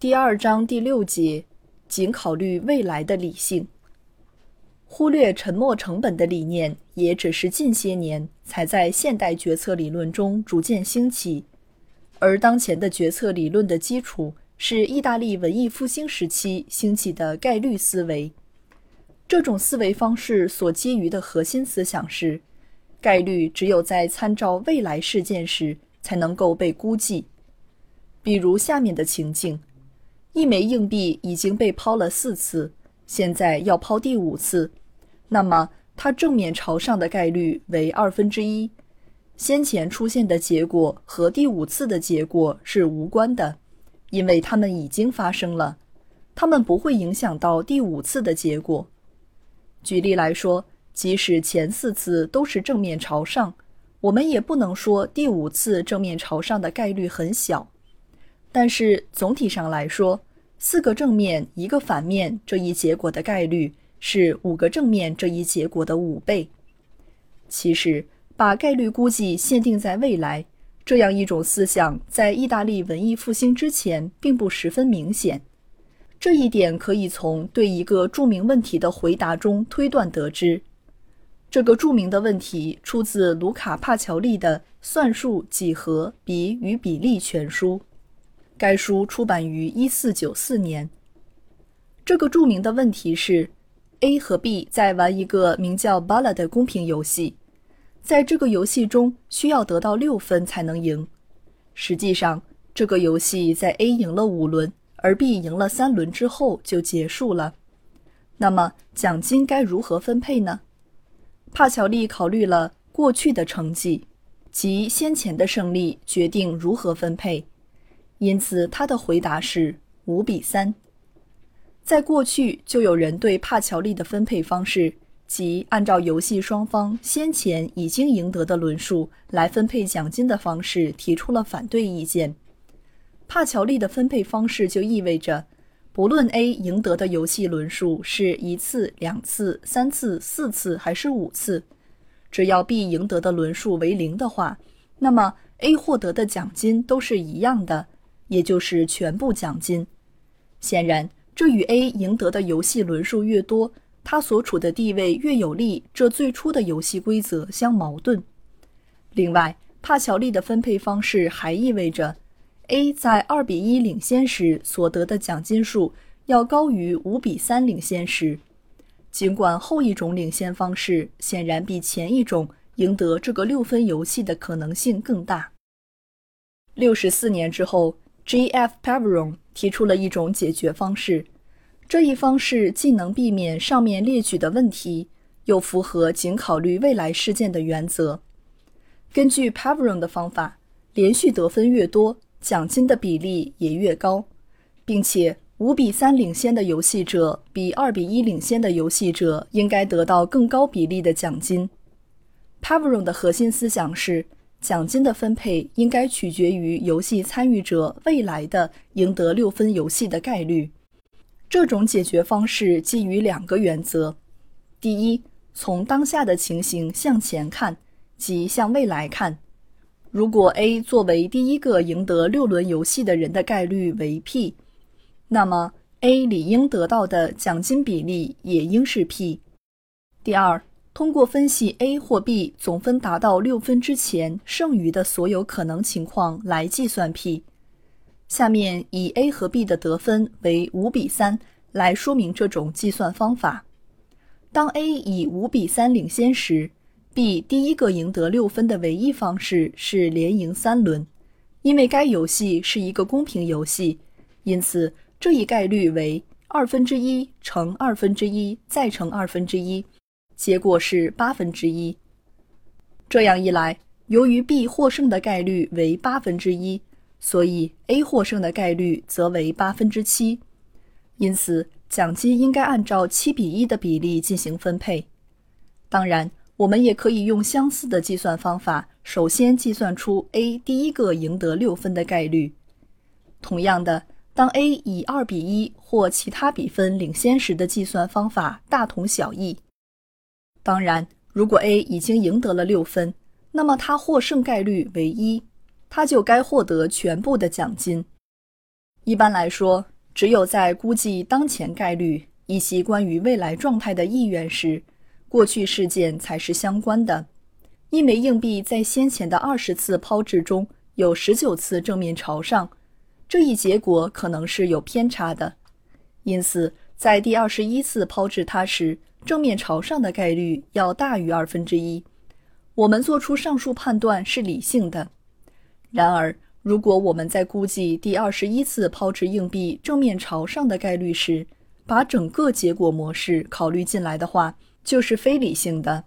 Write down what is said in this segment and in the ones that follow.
第二章第六节，仅考虑未来的理性，忽略沉没成本的理念，也只是近些年才在现代决策理论中逐渐兴起。而当前的决策理论的基础是意大利文艺复兴时期兴起的概率思维。这种思维方式所基于的核心思想是，概率只有在参照未来事件时才能够被估计。比如下面的情境。一枚硬币已经被抛了四次，现在要抛第五次，那么它正面朝上的概率为二分之一。先前出现的结果和第五次的结果是无关的，因为它们已经发生了，它们不会影响到第五次的结果。举例来说，即使前四次都是正面朝上，我们也不能说第五次正面朝上的概率很小。但是总体上来说，四个正面一个反面这一结果的概率是五个正面这一结果的五倍。其实，把概率估计限定在未来这样一种思想，在意大利文艺复兴之前并不十分明显。这一点可以从对一个著名问题的回答中推断得知。这个著名的问题出自卢卡·帕乔利的《算术、几何、比与比例全书》。该书出版于一四九四年。这个著名的问题是：A 和 B 在玩一个名叫 Bala 的公平游戏，在这个游戏中需要得到六分才能赢。实际上，这个游戏在 A 赢了五轮，而 B 赢了三轮之后就结束了。那么，奖金该如何分配呢？帕乔利考虑了过去的成绩及先前的胜利，决定如何分配。因此，他的回答是五比三。在过去，就有人对帕乔利的分配方式，即按照游戏双方先前已经赢得的轮数来分配奖金的方式，提出了反对意见。帕乔利的分配方式就意味着，不论 A 赢得的游戏轮数是一次、两次、三次、四次还是五次，只要 B 赢得的轮数为零的话，那么 A 获得的奖金都是一样的。也就是全部奖金。显然，这与 A 赢得的游戏轮数越多，他所处的地位越有利这最初的游戏规则相矛盾。另外，帕乔利的分配方式还意味着，A 在二比一领先时所得的奖金数要高于五比三领先时，尽管后一种领先方式显然比前一种赢得这个六分游戏的可能性更大。六十四年之后。G.F. Paveron 提出了一种解决方式，这一方式既能避免上面列举的问题，又符合仅考虑未来事件的原则。根据 Paveron 的方法，连续得分越多，奖金的比例也越高，并且五比三领先的游戏者比二比一领先的游戏者应该得到更高比例的奖金。Pavron 的核心思想是。奖金的分配应该取决于游戏参与者未来的赢得六分游戏的概率。这种解决方式基于两个原则：第一，从当下的情形向前看，即向未来看。如果 A 作为第一个赢得六轮游戏的人的概率为 P，那么 A 理应得到的奖金比例也应是 P。第二。通过分析 A 或 B 总分达到六分之前剩余的所有可能情况来计算 P。下面以 A 和 B 的得分为五比三来说明这种计算方法。当 A 以五比三领先时，B 第一个赢得六分的唯一方式是连赢三轮，因为该游戏是一个公平游戏，因此这一概率为二分之一乘二分之一再乘二分之一。结果是八分之一。这样一来，由于 B 获胜的概率为八分之一，所以 A 获胜的概率则为八分之七，因此奖金应该按照七比一的比例进行分配。当然，我们也可以用相似的计算方法，首先计算出 A 第一个赢得六分的概率。同样的，当 A 以二比一或其他比分领先时的计算方法大同小异。当然，如果 A 已经赢得了六分，那么他获胜概率为一，他就该获得全部的奖金。一般来说，只有在估计当前概率以及关于未来状态的意愿时，过去事件才是相关的。一枚硬币在先前的二十次抛掷中有十九次正面朝上，这一结果可能是有偏差的，因此在第二十一次抛掷它时，正面朝上的概率要大于二分之一。我们做出上述判断是理性的。然而，如果我们在估计第二十一次抛掷硬币正面朝上的概率时，把整个结果模式考虑进来的话，就是非理性的。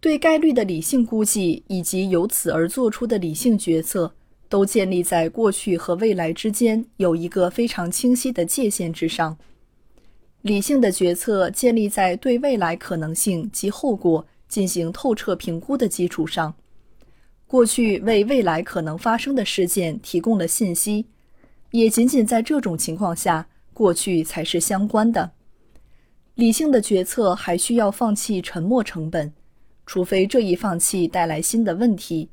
对概率的理性估计以及由此而做出的理性决策，都建立在过去和未来之间有一个非常清晰的界限之上。理性的决策建立在对未来可能性及后果。进行透彻评估的基础上，过去为未来可能发生的事件提供了信息，也仅仅在这种情况下，过去才是相关的。理性的决策还需要放弃沉没成本，除非这一放弃带来新的问题，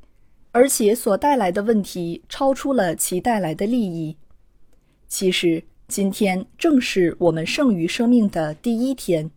而且所带来的问题超出了其带来的利益。其实，今天正是我们剩余生命的第一天。